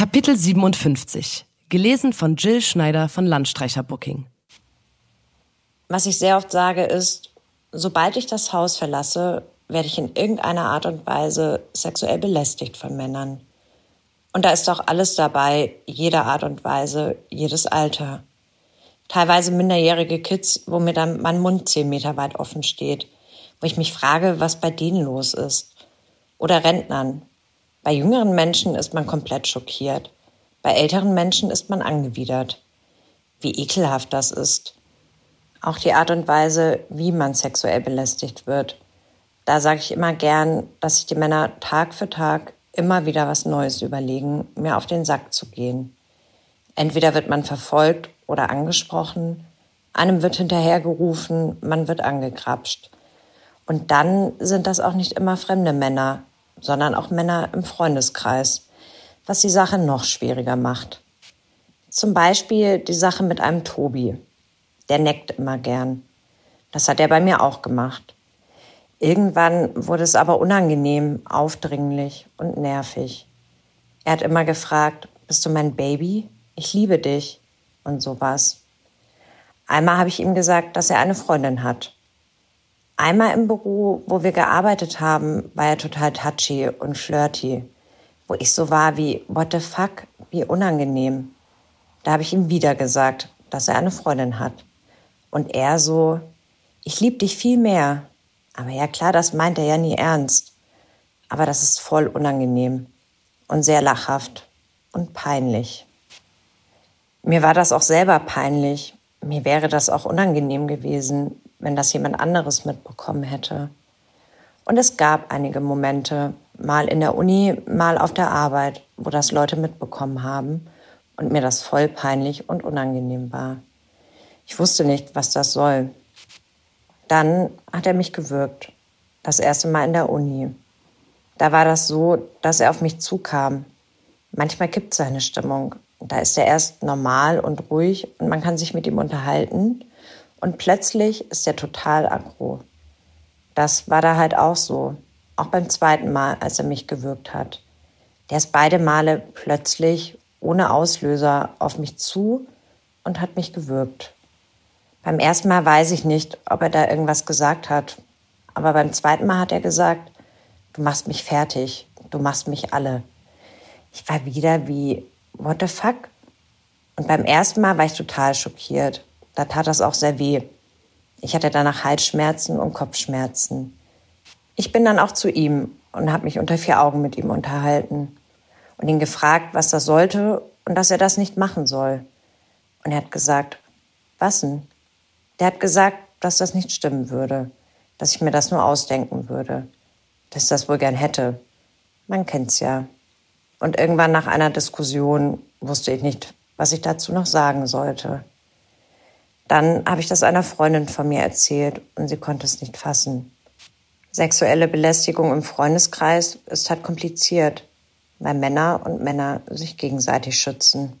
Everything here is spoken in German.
Kapitel 57. Gelesen von Jill Schneider von Landstreicher Booking. Was ich sehr oft sage ist, sobald ich das Haus verlasse, werde ich in irgendeiner Art und Weise sexuell belästigt von Männern. Und da ist doch alles dabei, jeder Art und Weise, jedes Alter. Teilweise minderjährige Kids, wo mir dann mein Mund zehn Meter weit offen steht, wo ich mich frage, was bei denen los ist. Oder Rentnern. Bei jüngeren Menschen ist man komplett schockiert. Bei älteren Menschen ist man angewidert. Wie ekelhaft das ist. Auch die Art und Weise, wie man sexuell belästigt wird. Da sage ich immer gern, dass sich die Männer Tag für Tag immer wieder was Neues überlegen, mir auf den Sack zu gehen. Entweder wird man verfolgt oder angesprochen, einem wird hinterhergerufen, man wird angekrapscht. Und dann sind das auch nicht immer fremde Männer, sondern auch Männer im Freundeskreis, was die Sache noch schwieriger macht. Zum Beispiel die Sache mit einem Tobi. Der neckt immer gern. Das hat er bei mir auch gemacht. Irgendwann wurde es aber unangenehm, aufdringlich und nervig. Er hat immer gefragt, bist du mein Baby? Ich liebe dich und sowas. Einmal habe ich ihm gesagt, dass er eine Freundin hat. Einmal im Büro, wo wir gearbeitet haben, war er total touchy und flirty, wo ich so war wie, what the fuck, wie unangenehm. Da habe ich ihm wieder gesagt, dass er eine Freundin hat. Und er so, ich liebe dich viel mehr. Aber ja klar, das meint er ja nie ernst. Aber das ist voll unangenehm und sehr lachhaft und peinlich. Mir war das auch selber peinlich. Mir wäre das auch unangenehm gewesen, wenn das jemand anderes mitbekommen hätte. Und es gab einige Momente, mal in der Uni, mal auf der Arbeit, wo das Leute mitbekommen haben und mir das voll peinlich und unangenehm war. Ich wusste nicht, was das soll. Dann hat er mich gewürgt. Das erste Mal in der Uni. Da war das so, dass er auf mich zukam. Manchmal kippt seine Stimmung. Da ist er erst normal und ruhig und man kann sich mit ihm unterhalten. Und plötzlich ist er total aggro. Das war da halt auch so. Auch beim zweiten Mal, als er mich gewürgt hat. Der ist beide Male plötzlich ohne Auslöser auf mich zu und hat mich gewürgt. Beim ersten Mal weiß ich nicht, ob er da irgendwas gesagt hat. Aber beim zweiten Mal hat er gesagt, du machst mich fertig, du machst mich alle. Ich war wieder wie, what the fuck? Und beim ersten Mal war ich total schockiert. Da tat das auch sehr weh. Ich hatte danach Halsschmerzen und Kopfschmerzen. Ich bin dann auch zu ihm und habe mich unter vier Augen mit ihm unterhalten und ihn gefragt, was das sollte und dass er das nicht machen soll. Und er hat gesagt, was denn? Der hat gesagt, dass das nicht stimmen würde, dass ich mir das nur ausdenken würde, dass ich das wohl gern hätte. Man kennt's ja. Und irgendwann nach einer Diskussion wusste ich nicht, was ich dazu noch sagen sollte. Dann habe ich das einer Freundin von mir erzählt und sie konnte es nicht fassen. Sexuelle Belästigung im Freundeskreis ist halt kompliziert, weil Männer und Männer sich gegenseitig schützen.